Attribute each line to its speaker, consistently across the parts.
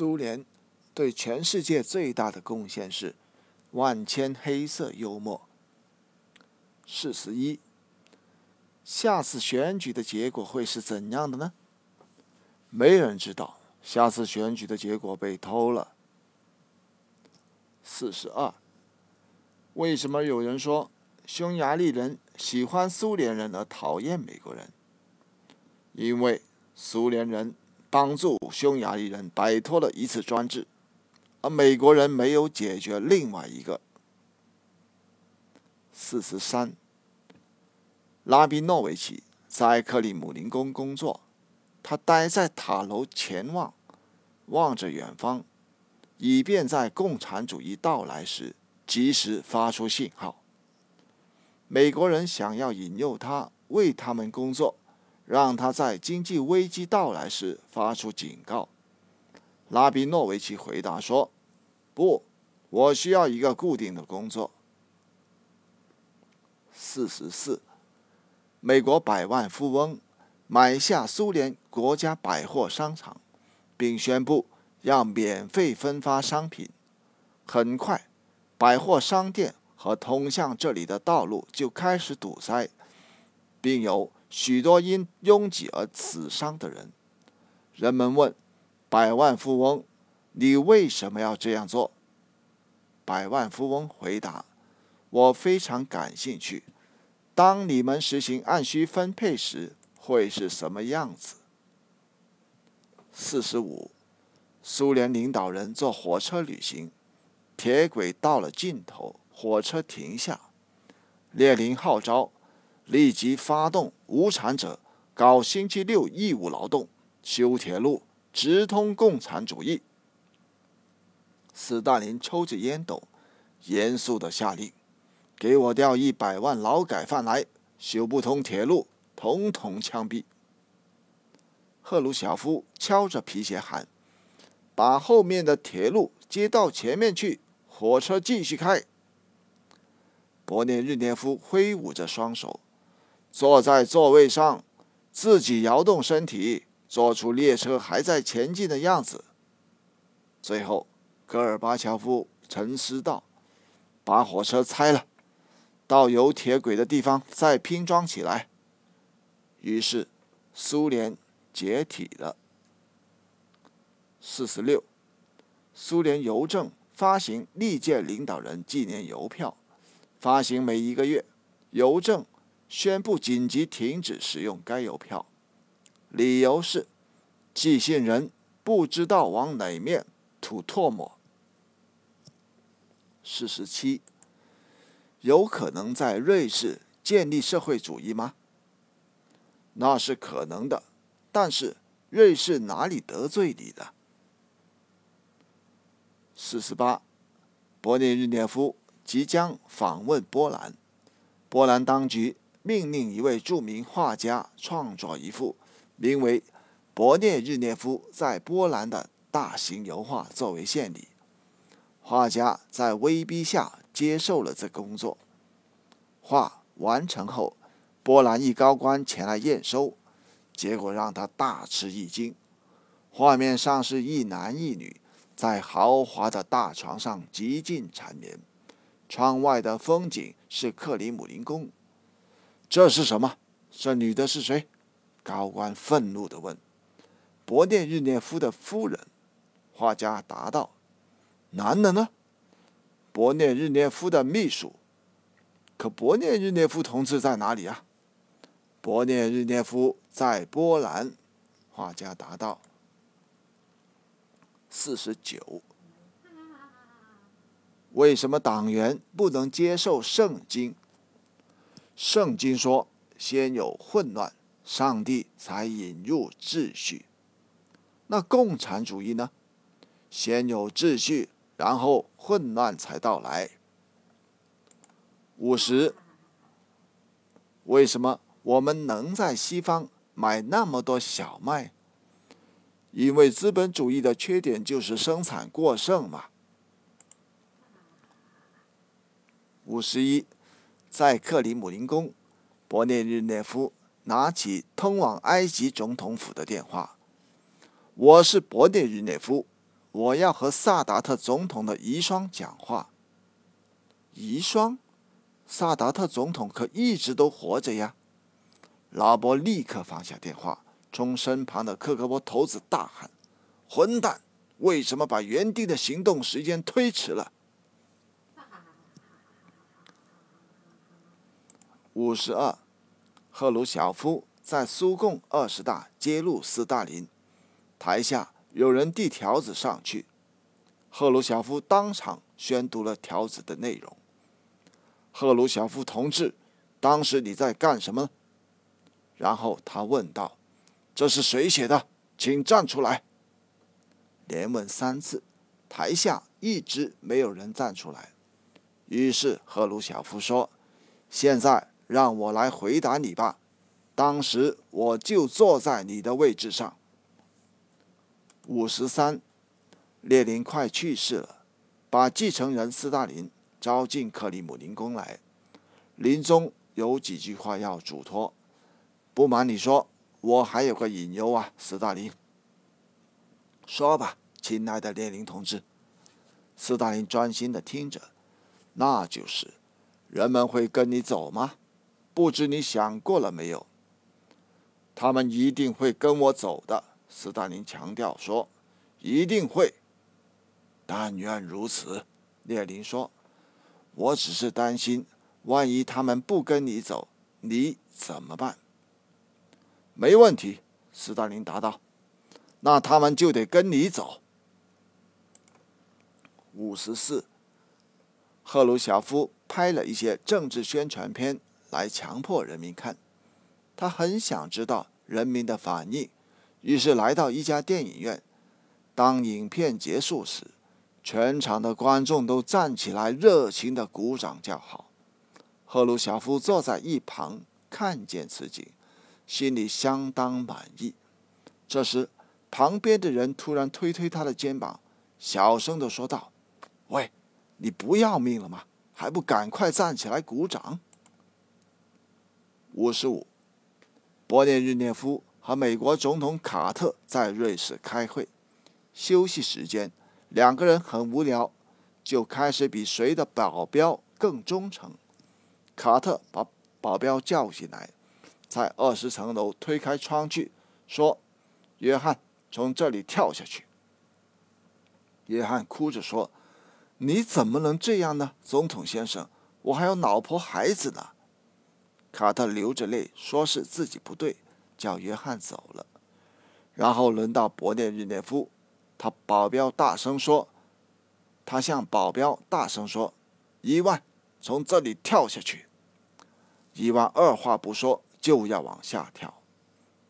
Speaker 1: 苏联对全世界最大的贡献是万千黑色幽默。四十一，下次选举的结果会是怎样的呢？没人知道，下次选举的结果被偷了。四十二，为什么有人说匈牙利人喜欢苏联人而讨厌美国人？因为苏联人。帮助匈牙利人摆脱了一次专制，而美国人没有解决另外一个。四十三，拉比诺维奇在克里姆林宫工作，他待在塔楼前望，望着远方，以便在共产主义到来时及时发出信号。美国人想要引诱他为他们工作。让他在经济危机到来时发出警告。拉比诺维奇回答说：“不，我需要一个固定的工作。”四十四，美国百万富翁买下苏联国家百货商场，并宣布要免费分发商品。很快，百货商店和通向这里的道路就开始堵塞，并有。许多因拥挤而死伤的人，人们问百万富翁：“你为什么要这样做？”百万富翁回答：“我非常感兴趣。当你们实行按需分配时，会是什么样子？”四十五，苏联领导人坐火车旅行，铁轨到了尽头，火车停下，列宁号召。立即发动无产者搞星期六义务劳动，修铁路，直通共产主义。斯大林抽着烟斗，严肃地下令：“给我调一百万劳改犯来，修不通铁路，统统枪毙。”赫鲁晓夫敲着皮鞋喊：“把后面的铁路接到前面去，火车继续开。”勃列日涅夫挥舞着双手。坐在座位上，自己摇动身体，做出列车还在前进的样子。最后，戈尔巴乔夫沉思道：“把火车拆了，到有铁轨的地方再拼装起来。”于是，苏联解体了。四十六，苏联邮政发行历届领导人纪念邮票，发行每一个月，邮政。宣布紧急停止使用该邮票，理由是寄信人不知道往哪面吐唾沫。四十七，有可能在瑞士建立社会主义吗？那是可能的，但是瑞士哪里得罪你了？四十八，勃列日涅夫即将访问波兰，波兰当局。命令一位著名画家创作一幅名为《勃列日涅夫在波兰》的大型油画作为献礼。画家在威逼下接受了这工作。画完成后，波兰一高官前来验收，结果让他大吃一惊。画面上是一男一女在豪华的大床上极尽缠绵，窗外的风景是克里姆林宫。这是什么？这女的是谁？高官愤怒地问。勃列日涅夫的夫人。画家答道。男的呢？勃列日涅夫的秘书。可勃列日涅夫同志在哪里啊？勃列日涅夫在波兰。画家答道。四十九。为什么党员不能接受圣经？圣经说：“先有混乱，上帝才引入秩序。”那共产主义呢？先有秩序，然后混乱才到来。五十，为什么我们能在西方买那么多小麦？因为资本主义的缺点就是生产过剩嘛。五十一。在克里姆林宫，勃列日涅夫拿起通往埃及总统府的电话：“我是勃列日涅夫，我要和萨达特总统的遗孀讲话。”遗孀，萨达特总统可一直都活着呀！老伯立刻放下电话，冲身旁的科克波头子大喊：“混蛋！为什么把原定的行动时间推迟了？”五十二，赫鲁晓夫在苏共二十大揭露斯大林，台下有人递条子上去，赫鲁晓夫当场宣读了条子的内容。赫鲁晓夫同志，当时你在干什么？然后他问道：“这是谁写的？请站出来。”连问三次，台下一直没有人站出来。于是赫鲁晓夫说：“现在让我来回答你吧。当时我就坐在你的位置上。”五十三，列宁快去世了，把继承人斯大林。招进克里姆林宫来，临终有几句话要嘱托。不瞒你说，我还有个隐忧啊，斯大林。说吧，亲爱的列宁同志。斯大林专心的听着，那就是，人们会跟你走吗？不知你想过了没有？他们一定会跟我走的，斯大林强调说，一定会。但愿如此，列宁说。我只是担心，万一他们不跟你走，你怎么办？没问题，斯大林答道。那他们就得跟你走。五十四，赫鲁晓夫拍了一些政治宣传片来强迫人民看，他很想知道人民的反应，于是来到一家电影院。当影片结束时。全场的观众都站起来，热情的鼓掌叫好。赫鲁晓夫坐在一旁，看见此景，心里相当满意。这时，旁边的人突然推推他的肩膀，小声的说道：“喂，你不要命了吗？还不赶快站起来鼓掌！”五十五，勃列日涅夫和美国总统卡特在瑞士开会，休息时间。两个人很无聊，就开始比谁的保镖更忠诚。卡特把保镖叫进来，在二十层楼推开窗去，说：“约翰，从这里跳下去。”约翰哭着说：“你怎么能这样呢，总统先生？我还有老婆孩子呢。”卡特流着泪说：“是自己不对，叫约翰走了。”然后轮到勃列日涅夫。他保镖大声说：“他向保镖大声说，伊万，从这里跳下去。”伊万二话不说就要往下跳，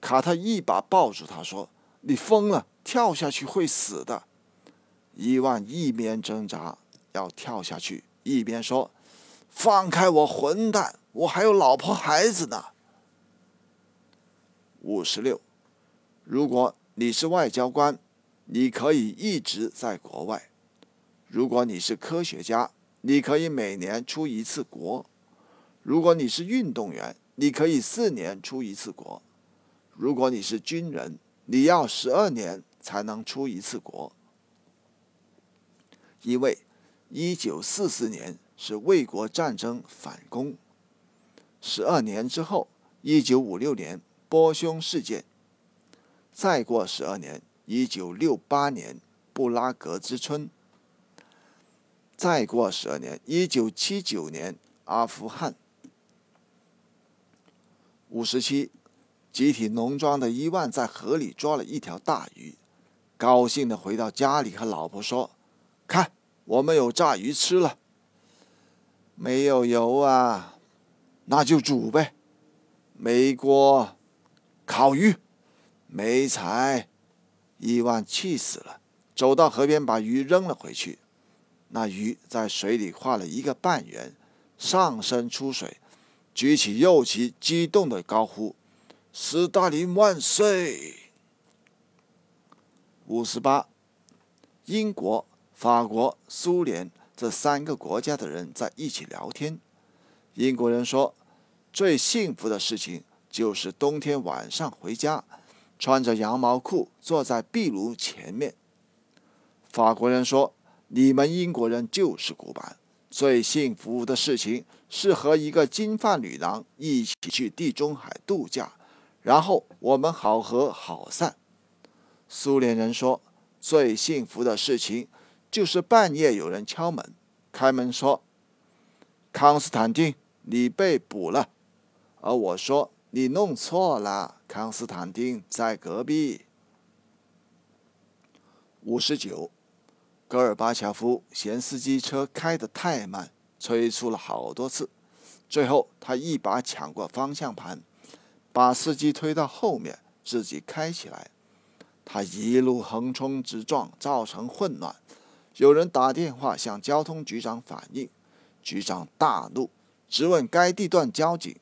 Speaker 1: 卡特一把抱住他说：“你疯了，跳下去会死的。”伊万一边挣扎要跳下去，一边说：“放开我，混蛋！我还有老婆孩子呢。”五十六，如果你是外交官。你可以一直在国外。如果你是科学家，你可以每年出一次国；如果你是运动员，你可以四年出一次国；如果你是军人，你要十二年才能出一次国。因为一九四四年是卫国战争反攻，十二年之后，一九五六年波匈事件，再过十二年。一九六八年布拉格之春，再过十二年，一九七九年阿富汗。五十七，集体农庄的伊万在河里抓了一条大鱼，高兴的回到家里和老婆说：“看，我们有炸鱼吃了。”没有油啊，那就煮呗。没锅，烤鱼，没柴。伊万气死了，走到河边，把鱼扔了回去。那鱼在水里画了一个半圆，上身出水，举起右旗，激动的高呼：“斯大林万岁！”五十八，英国、法国、苏联这三个国家的人在一起聊天。英国人说：“最幸福的事情就是冬天晚上回家。”穿着羊毛裤坐在壁炉前面。法国人说：“你们英国人就是古板。最幸福的事情是和一个金发女郎一起去地中海度假，然后我们好合好散。”苏联人说：“最幸福的事情就是半夜有人敲门，开门说：‘康斯坦丁，你被捕了。’而我说：‘你弄错了，康斯坦丁在隔壁。’”五十九。戈尔巴乔夫嫌司机车开得太慢，催促了好多次，最后他一把抢过方向盘，把司机推到后面，自己开起来。他一路横冲直撞，造成混乱。有人打电话向交通局长反映，局长大怒，质问该地段交警。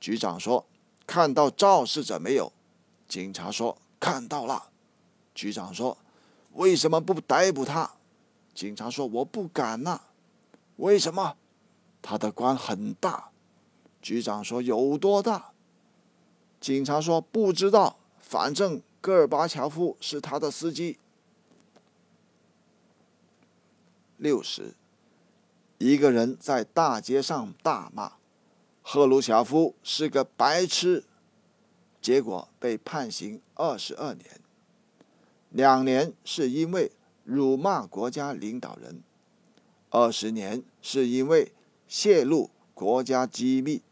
Speaker 1: 局长说：“看到肇事者没有？”警察说：“看到了。”局长说。为什么不逮捕他？警察说：“我不敢呐。”为什么？他的官很大。局长说：“有多大？”警察说：“不知道，反正戈尔巴乔夫是他的司机。”六十，一个人在大街上大骂：“赫鲁晓夫是个白痴。”结果被判刑二十二年。两年是因为辱骂国家领导人，二十年是因为泄露国家机密。